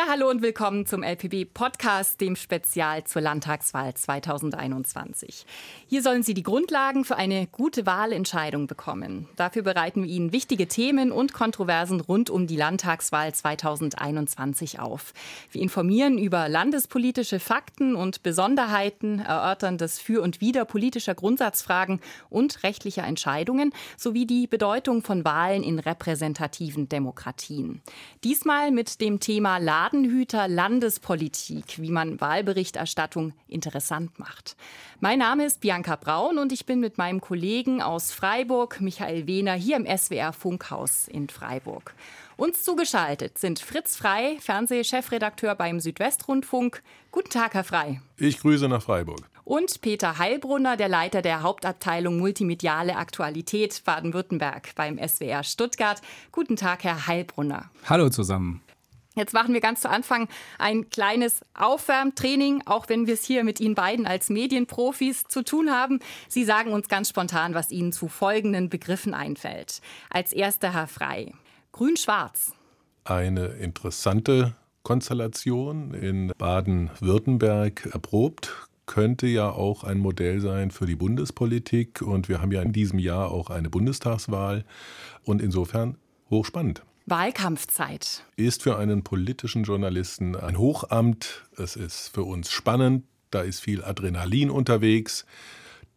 Ja, hallo und willkommen zum LPB Podcast, dem Spezial zur Landtagswahl 2021. Hier sollen Sie die Grundlagen für eine gute Wahlentscheidung bekommen. Dafür bereiten wir Ihnen wichtige Themen und Kontroversen rund um die Landtagswahl 2021 auf. Wir informieren über landespolitische Fakten und Besonderheiten, erörtern das Für und Wider politischer Grundsatzfragen und rechtlicher Entscheidungen sowie die Bedeutung von Wahlen in repräsentativen Demokratien. Diesmal mit dem Thema Ladenhüter Landespolitik, wie man Wahlberichterstattung interessant macht. Mein Name ist Bianca Braun und ich bin mit meinem Kollegen aus Freiburg, Michael Wehner, hier im SWR Funkhaus in Freiburg. Uns zugeschaltet sind Fritz Frei, Fernsehchefredakteur beim Südwestrundfunk. Guten Tag, Herr Frei. Ich grüße nach Freiburg. Und Peter Heilbrunner, der Leiter der Hauptabteilung Multimediale Aktualität Baden-Württemberg beim SWR Stuttgart. Guten Tag, Herr Heilbrunner. Hallo zusammen. Jetzt machen wir ganz zu Anfang ein kleines Aufwärmtraining, auch wenn wir es hier mit Ihnen beiden als Medienprofis zu tun haben. Sie sagen uns ganz spontan, was Ihnen zu folgenden Begriffen einfällt. Als erster Herr Frei. Grün-Schwarz. Eine interessante Konstellation in Baden-Württemberg erprobt könnte ja auch ein Modell sein für die Bundespolitik. Und wir haben ja in diesem Jahr auch eine Bundestagswahl. Und insofern hochspannend. Wahlkampfzeit. Ist für einen politischen Journalisten ein Hochamt. Es ist für uns spannend. Da ist viel Adrenalin unterwegs.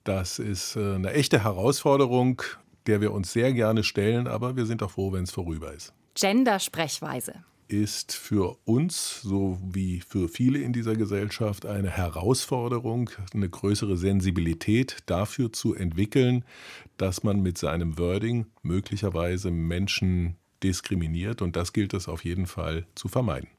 Das ist äh, eine echte Herausforderung, der wir uns sehr gerne stellen, aber wir sind auch froh, wenn es vorüber ist. Gender-Sprechweise ist für uns, so wie für viele in dieser Gesellschaft, eine Herausforderung, eine größere Sensibilität dafür zu entwickeln, dass man mit seinem Wording möglicherweise Menschen diskriminiert. Und das gilt es auf jeden Fall zu vermeiden.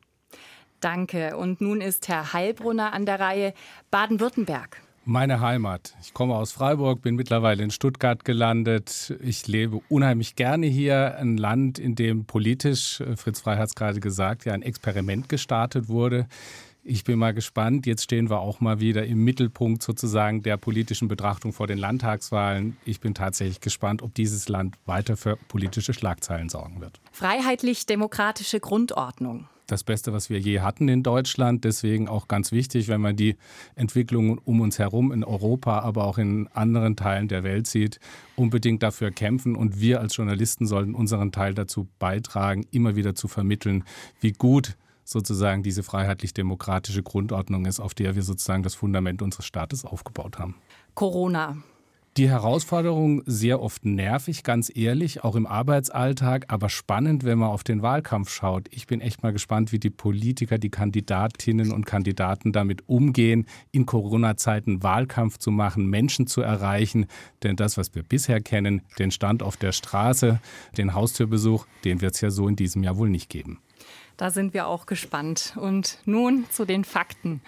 Danke. Und nun ist Herr Heilbrunner an der Reihe Baden-Württemberg. Meine Heimat. Ich komme aus Freiburg, bin mittlerweile in Stuttgart gelandet. Ich lebe unheimlich gerne hier. Ein Land, in dem politisch, äh, Fritz Frey hat es gerade gesagt, ja ein Experiment gestartet wurde. Ich bin mal gespannt. Jetzt stehen wir auch mal wieder im Mittelpunkt sozusagen der politischen Betrachtung vor den Landtagswahlen. Ich bin tatsächlich gespannt, ob dieses Land weiter für politische Schlagzeilen sorgen wird. Freiheitlich-demokratische Grundordnung das Beste, was wir je hatten in Deutschland. Deswegen auch ganz wichtig, wenn man die Entwicklungen um uns herum in Europa, aber auch in anderen Teilen der Welt sieht, unbedingt dafür kämpfen. Und wir als Journalisten sollten unseren Teil dazu beitragen, immer wieder zu vermitteln, wie gut sozusagen diese freiheitlich-demokratische Grundordnung ist, auf der wir sozusagen das Fundament unseres Staates aufgebaut haben. Corona. Die Herausforderung sehr oft nervig, ganz ehrlich, auch im Arbeitsalltag, aber spannend, wenn man auf den Wahlkampf schaut. Ich bin echt mal gespannt, wie die Politiker, die Kandidatinnen und Kandidaten damit umgehen, in Corona-Zeiten Wahlkampf zu machen, Menschen zu erreichen. Denn das, was wir bisher kennen, den Stand auf der Straße, den Haustürbesuch, den wird es ja so in diesem Jahr wohl nicht geben. Da sind wir auch gespannt. Und nun zu den Fakten.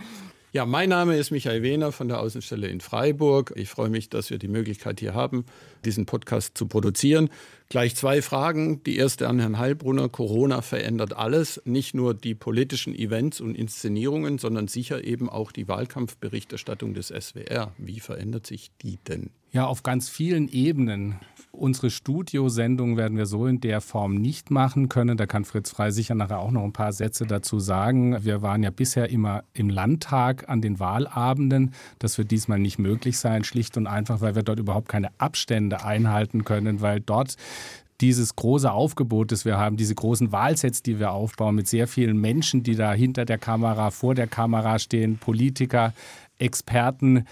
Ja, mein Name ist Michael Wehner von der Außenstelle in Freiburg. Ich freue mich, dass wir die Möglichkeit hier haben, diesen Podcast zu produzieren. Gleich zwei Fragen. Die erste an Herrn Heilbrunner. Corona verändert alles, nicht nur die politischen Events und Inszenierungen, sondern sicher eben auch die Wahlkampfberichterstattung des SWR. Wie verändert sich die denn? Ja, auf ganz vielen Ebenen. Unsere Studiosendung werden wir so in der Form nicht machen können. Da kann Fritz Frei sicher nachher auch noch ein paar Sätze dazu sagen. Wir waren ja bisher immer im Landtag an den Wahlabenden. Das wird diesmal nicht möglich sein, schlicht und einfach, weil wir dort überhaupt keine Abstände einhalten können, weil dort dieses große Aufgebot, das wir haben, diese großen Wahlsets, die wir aufbauen, mit sehr vielen Menschen, die da hinter der Kamera, vor der Kamera stehen, Politiker, Experten,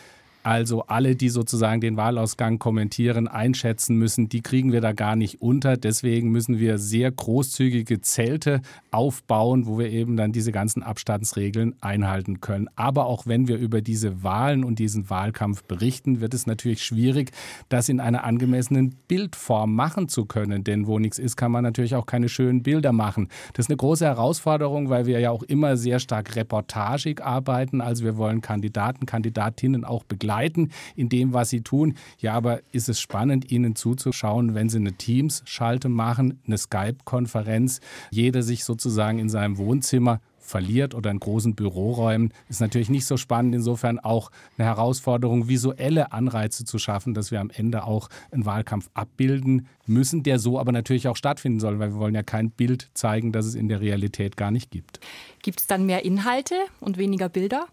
also alle, die sozusagen den Wahlausgang kommentieren, einschätzen müssen, die kriegen wir da gar nicht unter. Deswegen müssen wir sehr großzügige Zelte aufbauen, wo wir eben dann diese ganzen Abstandsregeln einhalten können. Aber auch wenn wir über diese Wahlen und diesen Wahlkampf berichten, wird es natürlich schwierig, das in einer angemessenen Bildform machen zu können. Denn wo nichts ist, kann man natürlich auch keine schönen Bilder machen. Das ist eine große Herausforderung, weil wir ja auch immer sehr stark reportagig arbeiten. Also wir wollen Kandidaten, Kandidatinnen auch begleiten begleiten in dem, was sie tun. Ja, aber ist es spannend, ihnen zuzuschauen, wenn sie eine Teams-Schalte machen, eine Skype-Konferenz, jeder sich sozusagen in seinem Wohnzimmer verliert oder in großen Büroräumen, ist natürlich nicht so spannend. Insofern auch eine Herausforderung, visuelle Anreize zu schaffen, dass wir am Ende auch einen Wahlkampf abbilden müssen, der so aber natürlich auch stattfinden soll, weil wir wollen ja kein Bild zeigen, das es in der Realität gar nicht gibt. Gibt es dann mehr Inhalte und weniger Bilder?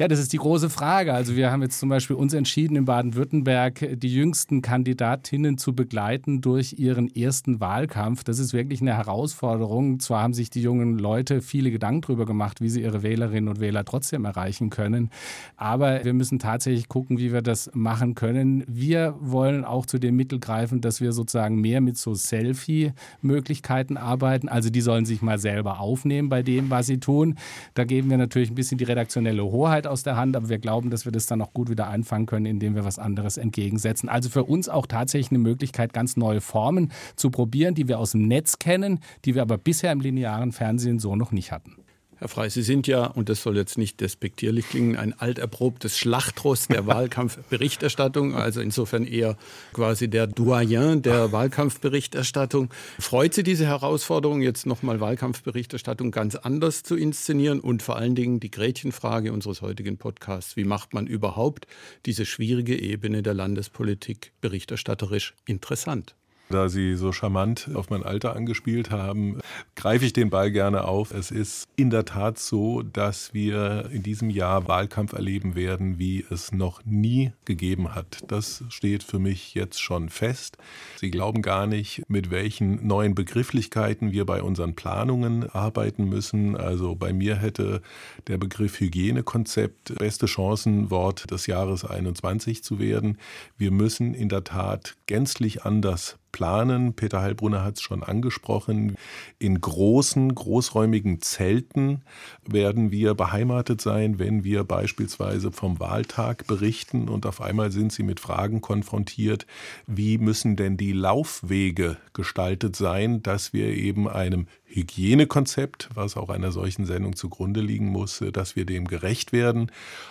Ja, das ist die große Frage. Also wir haben jetzt zum Beispiel uns entschieden, in Baden-Württemberg die jüngsten Kandidatinnen zu begleiten durch ihren ersten Wahlkampf. Das ist wirklich eine Herausforderung. Zwar haben sich die jungen Leute viele Gedanken darüber gemacht, wie sie ihre Wählerinnen und Wähler trotzdem erreichen können. Aber wir müssen tatsächlich gucken, wie wir das machen können. Wir wollen auch zu dem Mittel greifen, dass wir sozusagen mehr mit so Selfie-Möglichkeiten arbeiten. Also die sollen sich mal selber aufnehmen bei dem, was sie tun. Da geben wir natürlich ein bisschen die redaktionelle Hoheit aus der Hand, aber wir glauben, dass wir das dann auch gut wieder einfangen können, indem wir was anderes entgegensetzen. Also für uns auch tatsächlich eine Möglichkeit, ganz neue Formen zu probieren, die wir aus dem Netz kennen, die wir aber bisher im linearen Fernsehen so noch nicht hatten. Herr Frey, Sie sind ja, und das soll jetzt nicht despektierlich klingen, ein alterprobtes Schlachtross der Wahlkampfberichterstattung, also insofern eher quasi der Doyen der Wahlkampfberichterstattung. Freut Sie diese Herausforderung, jetzt nochmal Wahlkampfberichterstattung ganz anders zu inszenieren und vor allen Dingen die Gretchenfrage unseres heutigen Podcasts, wie macht man überhaupt diese schwierige Ebene der Landespolitik berichterstatterisch interessant? Da Sie so charmant auf mein Alter angespielt haben, greife ich den Ball gerne auf. Es ist in der Tat so, dass wir in diesem Jahr Wahlkampf erleben werden, wie es noch nie gegeben hat. Das steht für mich jetzt schon fest. Sie glauben gar nicht, mit welchen neuen Begrifflichkeiten wir bei unseren Planungen arbeiten müssen. Also bei mir hätte der Begriff Hygienekonzept beste Chancen, Wort des Jahres 21 zu werden. Wir müssen in der Tat gänzlich anders planen. Peter Heilbrunner hat es schon angesprochen. In großen, großräumigen Zelten werden wir beheimatet sein, wenn wir beispielsweise vom Wahltag berichten und auf einmal sind sie mit Fragen konfrontiert, wie müssen denn die Laufwege gestaltet sein, dass wir eben einem Hygienekonzept, was auch einer solchen Sendung zugrunde liegen muss, dass wir dem gerecht werden.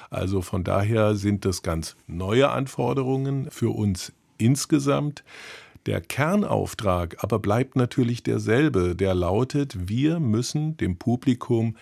Also von daher sind das ganz neue Anforderungen für uns insgesamt. Der Kernauftrag aber bleibt natürlich derselbe, der lautet, wir müssen dem Publikum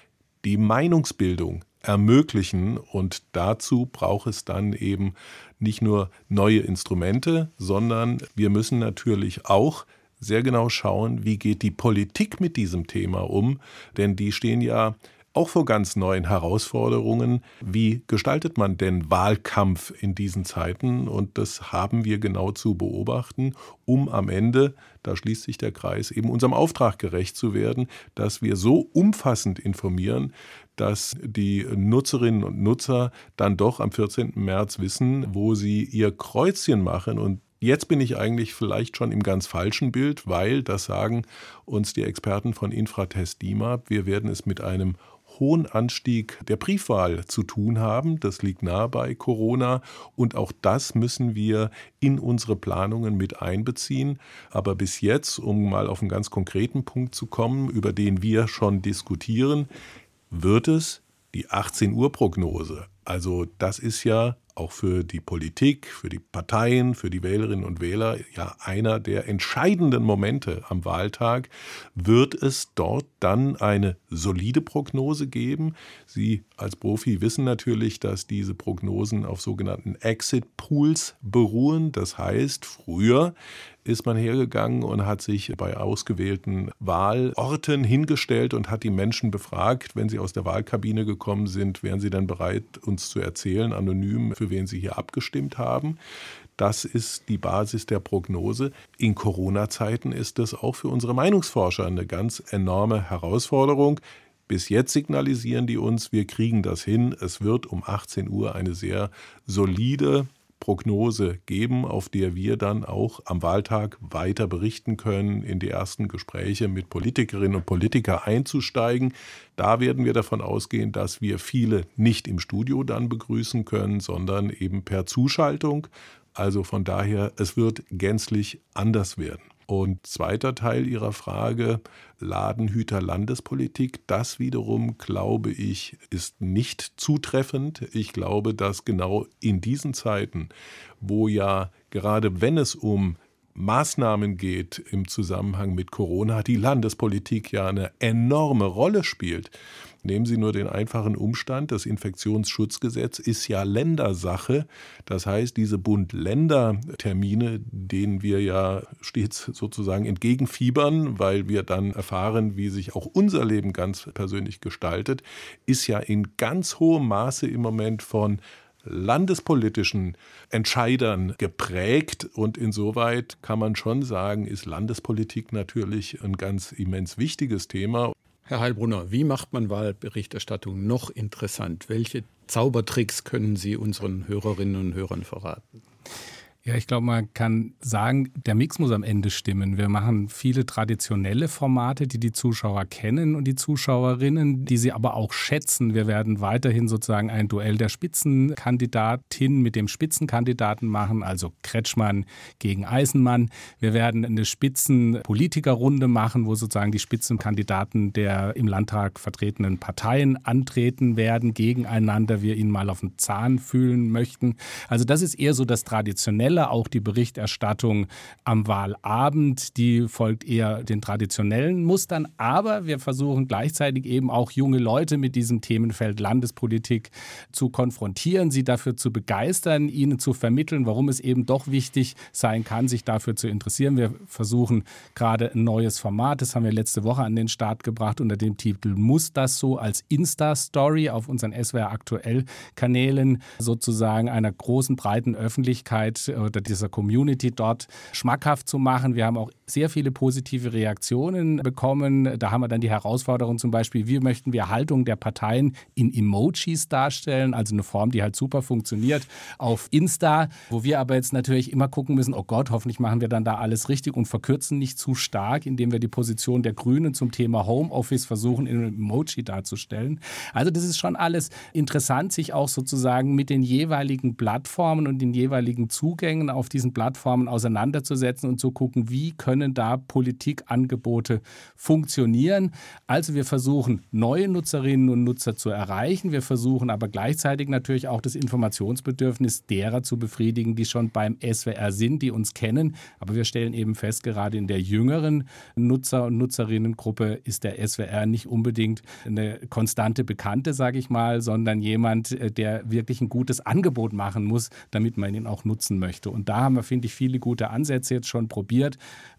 die Meinungsbildung ermöglichen und dazu braucht es dann eben nicht nur neue Instrumente, sondern wir müssen natürlich auch sehr genau schauen, wie geht die Politik mit diesem Thema um, denn die stehen ja auch vor ganz neuen Herausforderungen. Wie gestaltet man denn Wahlkampf in diesen Zeiten? Und das haben wir genau zu beobachten, um am Ende, da schließt sich der Kreis, eben unserem Auftrag gerecht zu werden, dass wir so umfassend informieren, dass die Nutzerinnen und Nutzer dann doch am 14. März wissen, wo sie ihr Kreuzchen machen und Jetzt bin ich eigentlich vielleicht schon im ganz falschen Bild, weil, das sagen uns die Experten von Infratest DIMAP, wir werden es mit einem hohen Anstieg der Briefwahl zu tun haben. Das liegt nahe bei Corona und auch das müssen wir in unsere Planungen mit einbeziehen. Aber bis jetzt, um mal auf einen ganz konkreten Punkt zu kommen, über den wir schon diskutieren, wird es die 18 Uhr Prognose. Also das ist ja auch für die Politik, für die Parteien, für die Wählerinnen und Wähler ja einer der entscheidenden Momente am Wahltag. Wird es dort dann eine solide Prognose geben? Sie als Profi wissen natürlich, dass diese Prognosen auf sogenannten Exit Pools beruhen. Das heißt, früher ist man hergegangen und hat sich bei ausgewählten Wahlorten hingestellt und hat die Menschen befragt, wenn sie aus der Wahlkabine gekommen sind, wären sie dann bereit, uns zu erzählen, anonym, für wen sie hier abgestimmt haben. Das ist die Basis der Prognose. In Corona-Zeiten ist das auch für unsere Meinungsforscher eine ganz enorme Herausforderung. Bis jetzt signalisieren die uns, wir kriegen das hin. Es wird um 18 Uhr eine sehr solide Prognose geben, auf der wir dann auch am Wahltag weiter berichten können, in die ersten Gespräche mit Politikerinnen und Politikern einzusteigen. Da werden wir davon ausgehen, dass wir viele nicht im Studio dann begrüßen können, sondern eben per Zuschaltung. Also von daher, es wird gänzlich anders werden. Und zweiter Teil Ihrer Frage, Ladenhüter Landespolitik, das wiederum, glaube ich, ist nicht zutreffend. Ich glaube, dass genau in diesen Zeiten, wo ja gerade wenn es um Maßnahmen geht im Zusammenhang mit Corona, die Landespolitik ja eine enorme Rolle spielt. Nehmen Sie nur den einfachen Umstand, das Infektionsschutzgesetz ist ja Ländersache. Das heißt, diese Bund-Länder-Termine, denen wir ja stets sozusagen entgegenfiebern, weil wir dann erfahren, wie sich auch unser Leben ganz persönlich gestaltet, ist ja in ganz hohem Maße im Moment von landespolitischen Entscheidern geprägt. Und insoweit kann man schon sagen, ist Landespolitik natürlich ein ganz immens wichtiges Thema. Herr Heilbrunner, wie macht man Wahlberichterstattung noch interessant? Welche Zaubertricks können Sie unseren Hörerinnen und Hörern verraten? Ja, ich glaube, man kann sagen, der Mix muss am Ende stimmen. Wir machen viele traditionelle Formate, die die Zuschauer kennen und die Zuschauerinnen, die sie aber auch schätzen. Wir werden weiterhin sozusagen ein Duell der Spitzenkandidatin mit dem Spitzenkandidaten machen, also Kretschmann gegen Eisenmann. Wir werden eine Spitzenpolitikerrunde machen, wo sozusagen die Spitzenkandidaten der im Landtag vertretenen Parteien antreten werden gegeneinander. Wir ihnen mal auf den Zahn fühlen möchten. Also das ist eher so das traditionelle Fälle, auch die Berichterstattung am Wahlabend, die folgt eher den traditionellen Mustern. Aber wir versuchen gleichzeitig eben auch junge Leute mit diesem Themenfeld Landespolitik zu konfrontieren, sie dafür zu begeistern, ihnen zu vermitteln, warum es eben doch wichtig sein kann, sich dafür zu interessieren. Wir versuchen gerade ein neues Format, das haben wir letzte Woche an den Start gebracht unter dem Titel Muss das so als Insta-Story auf unseren SWR aktuell Kanälen sozusagen einer großen breiten Öffentlichkeit äh, oder dieser Community dort schmackhaft zu machen. Wir haben auch sehr viele positive Reaktionen bekommen. Da haben wir dann die Herausforderung zum Beispiel, wie möchten wir Haltung der Parteien in Emojis darstellen, also eine Form, die halt super funktioniert auf Insta, wo wir aber jetzt natürlich immer gucken müssen, oh Gott, hoffentlich machen wir dann da alles richtig und verkürzen nicht zu stark, indem wir die Position der Grünen zum Thema Homeoffice versuchen, in einem Emoji darzustellen. Also das ist schon alles interessant, sich auch sozusagen mit den jeweiligen Plattformen und den jeweiligen Zugängen auf diesen Plattformen auseinanderzusetzen und zu gucken, wie können können da Politikangebote funktionieren. Also wir versuchen, neue Nutzerinnen und Nutzer zu erreichen. Wir versuchen aber gleichzeitig natürlich auch das Informationsbedürfnis derer zu befriedigen, die schon beim SWR sind, die uns kennen. Aber wir stellen eben fest, gerade in der jüngeren Nutzer- und Nutzerinnengruppe ist der SWR nicht unbedingt eine konstante Bekannte, sage ich mal, sondern jemand, äh, der wirklich ein gutes Angebot machen muss, damit man ihn auch nutzen möchte. Und da haben wir, finde ich, viele gute Ansätze jetzt schon probiert.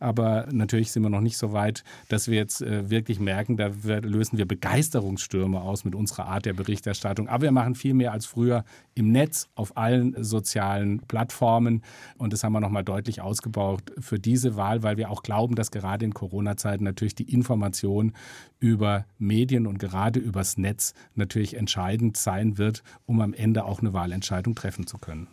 Aber natürlich sind wir noch nicht so weit, dass wir jetzt äh, wirklich merken, da lösen wir Begeisterungsstürme aus mit unserer Art der Berichterstattung. Aber wir machen viel mehr als früher im Netz, auf allen sozialen Plattformen. Und das haben wir nochmal deutlich ausgebaut für diese Wahl, weil wir auch glauben, dass gerade in Corona-Zeiten natürlich die Information über Medien und gerade übers Netz natürlich entscheidend sein wird, um am Ende auch eine Wahlentscheidung treffen zu können.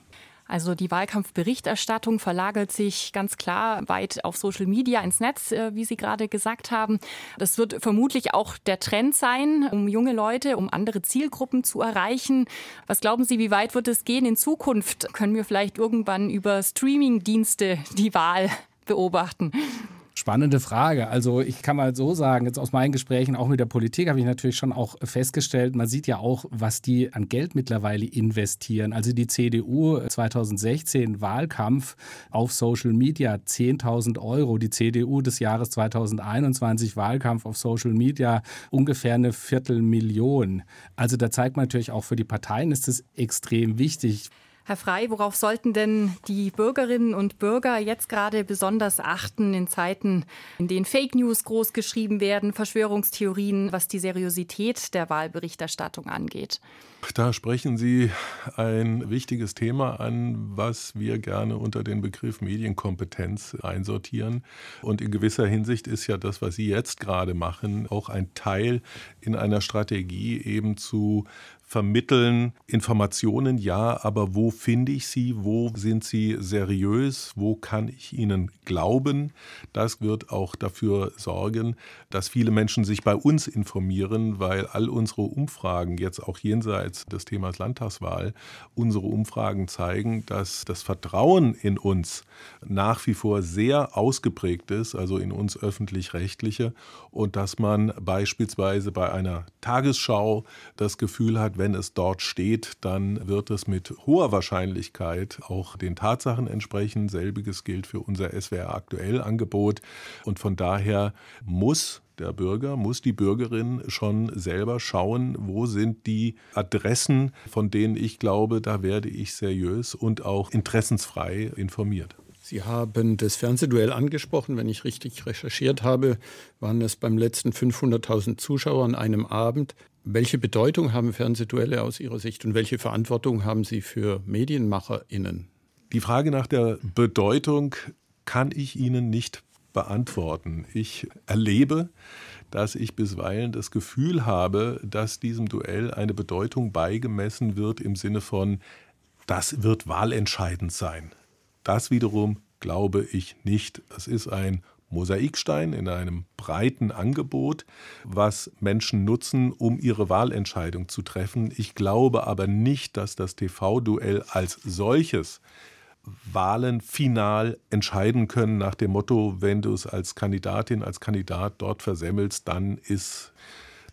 Also die Wahlkampfberichterstattung verlagert sich ganz klar weit auf Social Media ins Netz, äh, wie Sie gerade gesagt haben. Das wird vermutlich auch der Trend sein, um junge Leute, um andere Zielgruppen zu erreichen. Was glauben Sie, wie weit wird es gehen in Zukunft? Können wir vielleicht irgendwann über Streaming-Dienste die Wahl beobachten? Spannende Frage. Also ich kann mal so sagen, jetzt aus meinen Gesprächen auch mit der Politik habe ich natürlich schon auch festgestellt, man sieht ja auch, was die an Geld mittlerweile investieren. Also die CDU 2016 Wahlkampf auf Social Media 10.000 Euro, die CDU des Jahres 2021 Wahlkampf auf Social Media ungefähr eine Viertelmillion. Also da zeigt man natürlich auch für die Parteien ist es extrem wichtig. Herr Frei, worauf sollten denn die Bürgerinnen und Bürger jetzt gerade besonders achten in Zeiten, in denen Fake News groß geschrieben werden, Verschwörungstheorien, was die Seriosität der Wahlberichterstattung angeht? Da sprechen Sie ein wichtiges Thema an, was wir gerne unter den Begriff Medienkompetenz einsortieren. Und in gewisser Hinsicht ist ja das, was Sie jetzt gerade machen, auch ein Teil in einer Strategie eben zu vermitteln Informationen, ja, aber wo finde ich sie? Wo sind sie seriös? Wo kann ich ihnen glauben? Das wird auch dafür sorgen, dass viele Menschen sich bei uns informieren, weil all unsere Umfragen, jetzt auch jenseits des Themas Landtagswahl, unsere Umfragen zeigen, dass das Vertrauen in uns nach wie vor sehr ausgeprägt ist, also in uns öffentlich-rechtliche, und dass man beispielsweise bei einer Tagesschau das Gefühl hat, wenn es dort steht, dann wird es mit hoher Wahrscheinlichkeit auch den Tatsachen entsprechen. Selbiges gilt für unser SWR aktuell Angebot. Und von daher muss der Bürger, muss die Bürgerin schon selber schauen, wo sind die Adressen, von denen ich glaube, da werde ich seriös und auch interessensfrei informiert. Sie haben das Fernsehduell angesprochen. Wenn ich richtig recherchiert habe, waren es beim letzten 500.000 Zuschauer an einem Abend. Welche Bedeutung haben Fernsehduelle aus Ihrer Sicht und welche Verantwortung haben Sie für MedienmacherInnen? Die Frage nach der Bedeutung kann ich Ihnen nicht beantworten. Ich erlebe, dass ich bisweilen das Gefühl habe, dass diesem Duell eine Bedeutung beigemessen wird im Sinne von, das wird wahlentscheidend sein. Das wiederum glaube ich nicht. Es ist ein Mosaikstein in einem breiten Angebot, was Menschen nutzen, um ihre Wahlentscheidung zu treffen. Ich glaube aber nicht, dass das TV-Duell als solches Wahlen final entscheiden können nach dem Motto, wenn du es als Kandidatin, als Kandidat dort versemmelst, dann ist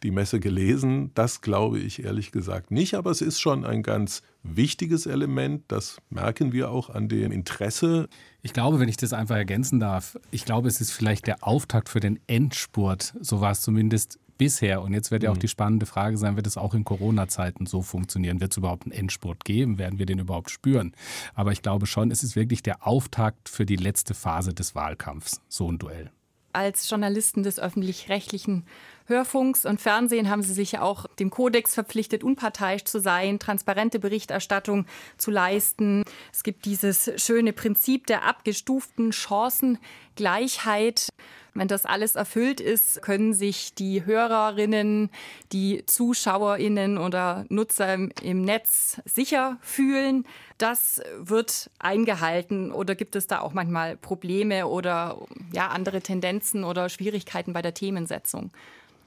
die Messe gelesen. Das glaube ich ehrlich gesagt nicht, aber es ist schon ein ganz wichtiges Element. Das merken wir auch an dem Interesse. Ich glaube, wenn ich das einfach ergänzen darf, ich glaube, es ist vielleicht der Auftakt für den Endspurt. So war es zumindest bisher. Und jetzt wird ja auch mhm. die spannende Frage sein, wird es auch in Corona-Zeiten so funktionieren? Wird es überhaupt einen Endspurt geben? Werden wir den überhaupt spüren? Aber ich glaube schon, es ist wirklich der Auftakt für die letzte Phase des Wahlkampfs, so ein Duell. Als Journalisten des öffentlich-rechtlichen Hörfunks und Fernsehen haben sie sich ja auch dem Kodex verpflichtet, unparteiisch zu sein, transparente Berichterstattung zu leisten. Es gibt dieses schöne Prinzip der abgestuften Chancengleichheit. Wenn das alles erfüllt ist, können sich die Hörerinnen, die Zuschauerinnen oder Nutzer im Netz sicher fühlen. Das wird eingehalten oder gibt es da auch manchmal Probleme oder ja, andere Tendenzen oder Schwierigkeiten bei der Themensetzung?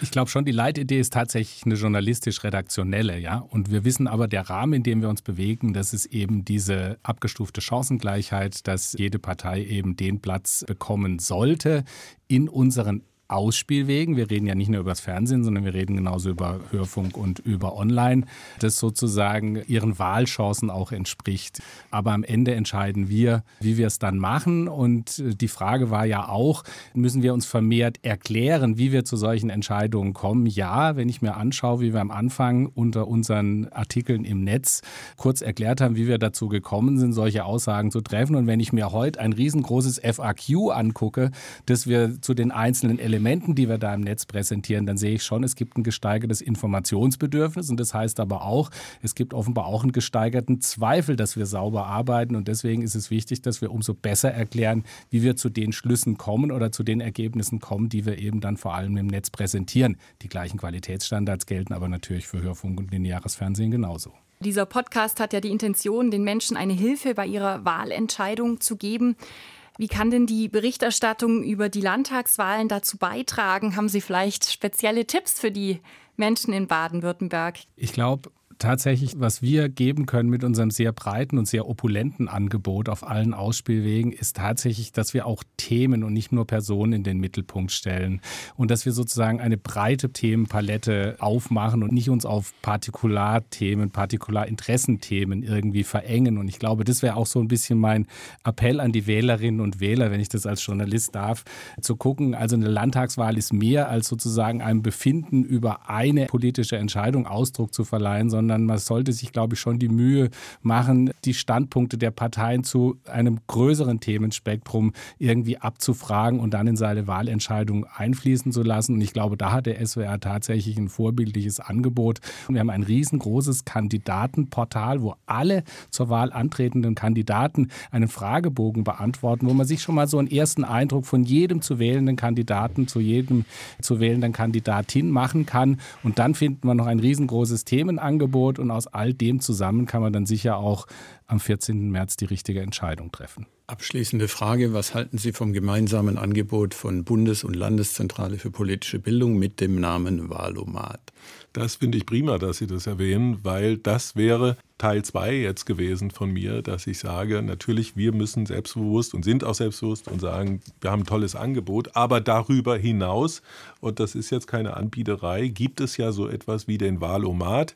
Ich glaube schon, die Leitidee ist tatsächlich eine journalistisch-redaktionelle, ja. Und wir wissen aber, der Rahmen, in dem wir uns bewegen, das ist eben diese abgestufte Chancengleichheit, dass jede Partei eben den Platz bekommen sollte in unseren Ausspielwegen. Wir reden ja nicht nur über das Fernsehen, sondern wir reden genauso über Hörfunk und über Online, das sozusagen ihren Wahlchancen auch entspricht. Aber am Ende entscheiden wir, wie wir es dann machen. Und die Frage war ja auch, müssen wir uns vermehrt erklären, wie wir zu solchen Entscheidungen kommen? Ja, wenn ich mir anschaue, wie wir am Anfang unter unseren Artikeln im Netz kurz erklärt haben, wie wir dazu gekommen sind, solche Aussagen zu treffen. Und wenn ich mir heute ein riesengroßes FAQ angucke, das wir zu den einzelnen Elementen Elementen, die wir da im Netz präsentieren, dann sehe ich schon, es gibt ein gesteigertes Informationsbedürfnis und das heißt aber auch, es gibt offenbar auch einen gesteigerten Zweifel, dass wir sauber arbeiten und deswegen ist es wichtig, dass wir umso besser erklären, wie wir zu den Schlüssen kommen oder zu den Ergebnissen kommen, die wir eben dann vor allem im Netz präsentieren. Die gleichen Qualitätsstandards gelten aber natürlich für Hörfunk und lineares Fernsehen genauso. Dieser Podcast hat ja die Intention, den Menschen eine Hilfe bei ihrer Wahlentscheidung zu geben. Wie kann denn die Berichterstattung über die Landtagswahlen dazu beitragen? Haben Sie vielleicht spezielle Tipps für die Menschen in Baden-Württemberg? Ich glaube, tatsächlich, was wir geben können mit unserem sehr breiten und sehr opulenten Angebot auf allen Ausspielwegen, ist tatsächlich, dass wir auch Themen und nicht nur Personen in den Mittelpunkt stellen und dass wir sozusagen eine breite Themenpalette aufmachen und nicht uns auf Partikularthemen, Partikularinteressenthemen irgendwie verengen. Und ich glaube, das wäre auch so ein bisschen mein Appell an die Wählerinnen und Wähler, wenn ich das als Journalist darf, zu gucken. Also eine Landtagswahl ist mehr als sozusagen einem Befinden über eine politische Entscheidung Ausdruck zu verleihen, sondern sondern man sollte sich, glaube ich, schon die Mühe machen, die Standpunkte der Parteien zu einem größeren Themenspektrum irgendwie abzufragen und dann in seine Wahlentscheidung einfließen zu lassen. Und ich glaube, da hat der SWR tatsächlich ein vorbildliches Angebot. Wir haben ein riesengroßes Kandidatenportal, wo alle zur Wahl antretenden Kandidaten einen Fragebogen beantworten, wo man sich schon mal so einen ersten Eindruck von jedem zu wählenden Kandidaten zu jedem zu wählenden Kandidatin machen kann. Und dann finden wir noch ein riesengroßes Themenangebot Angebot und aus all dem zusammen kann man dann sicher auch am 14. März die richtige Entscheidung treffen. Abschließende Frage, was halten Sie vom gemeinsamen Angebot von Bundes- und Landeszentrale für politische Bildung mit dem Namen Wahlomat? Das finde ich prima, dass Sie das erwähnen, weil das wäre Teil 2 jetzt gewesen von mir, dass ich sage, natürlich, wir müssen selbstbewusst und sind auch selbstbewusst und sagen, wir haben ein tolles Angebot, aber darüber hinaus, und das ist jetzt keine Anbieterei, gibt es ja so etwas wie den Wahlomat.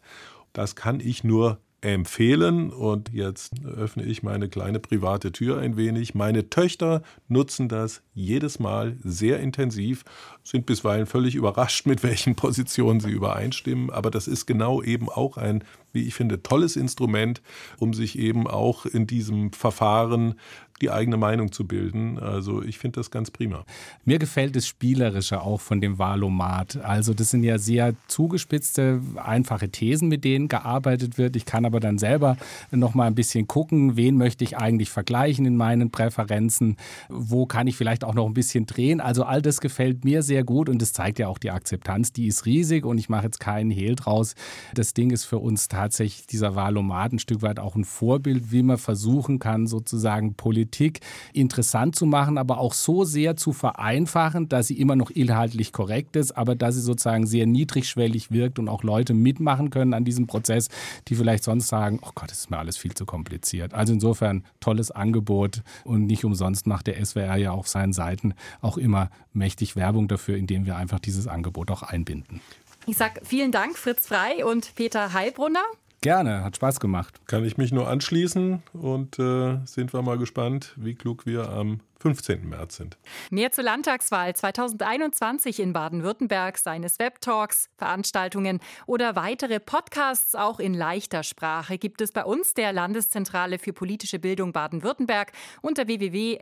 Das kann ich nur empfehlen. Und jetzt öffne ich meine kleine private Tür ein wenig. Meine Töchter nutzen das jedes Mal sehr intensiv, sind bisweilen völlig überrascht, mit welchen Positionen sie übereinstimmen. Aber das ist genau eben auch ein, wie ich finde, tolles Instrument, um sich eben auch in diesem Verfahren die eigene Meinung zu bilden. Also ich finde das ganz prima. Mir gefällt das Spielerische auch von dem Wahlomat. Also das sind ja sehr zugespitzte, einfache Thesen, mit denen gearbeitet wird. Ich kann aber dann selber noch mal ein bisschen gucken, wen möchte ich eigentlich vergleichen in meinen Präferenzen, wo kann ich vielleicht auch noch ein bisschen drehen. Also all das gefällt mir sehr gut und das zeigt ja auch die Akzeptanz. Die ist riesig und ich mache jetzt keinen Hehl draus. Das Ding ist für uns tatsächlich dieser Wahlomat ein Stück weit auch ein Vorbild, wie man versuchen kann, sozusagen Politik Politik interessant zu machen, aber auch so sehr zu vereinfachen, dass sie immer noch inhaltlich korrekt ist, aber dass sie sozusagen sehr niedrigschwellig wirkt und auch Leute mitmachen können an diesem Prozess, die vielleicht sonst sagen, oh Gott, das ist mir alles viel zu kompliziert. Also insofern tolles Angebot und nicht umsonst macht der SWR ja auf seinen Seiten auch immer mächtig Werbung dafür, indem wir einfach dieses Angebot auch einbinden. Ich sage vielen Dank, Fritz Frei und Peter Heilbrunner. Gerne, hat Spaß gemacht. Kann ich mich nur anschließen und äh, sind wir mal gespannt, wie klug wir am 15. März sind. Mehr zur Landtagswahl 2021 in Baden-Württemberg, seines Webtalks, Veranstaltungen oder weitere Podcasts auch in leichter Sprache gibt es bei uns der Landeszentrale für politische Bildung Baden-Württemberg unter www.lpb-bw.de.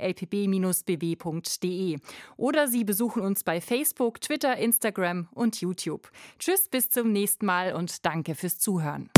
Oder Sie besuchen uns bei Facebook, Twitter, Instagram und YouTube. Tschüss, bis zum nächsten Mal und danke fürs Zuhören.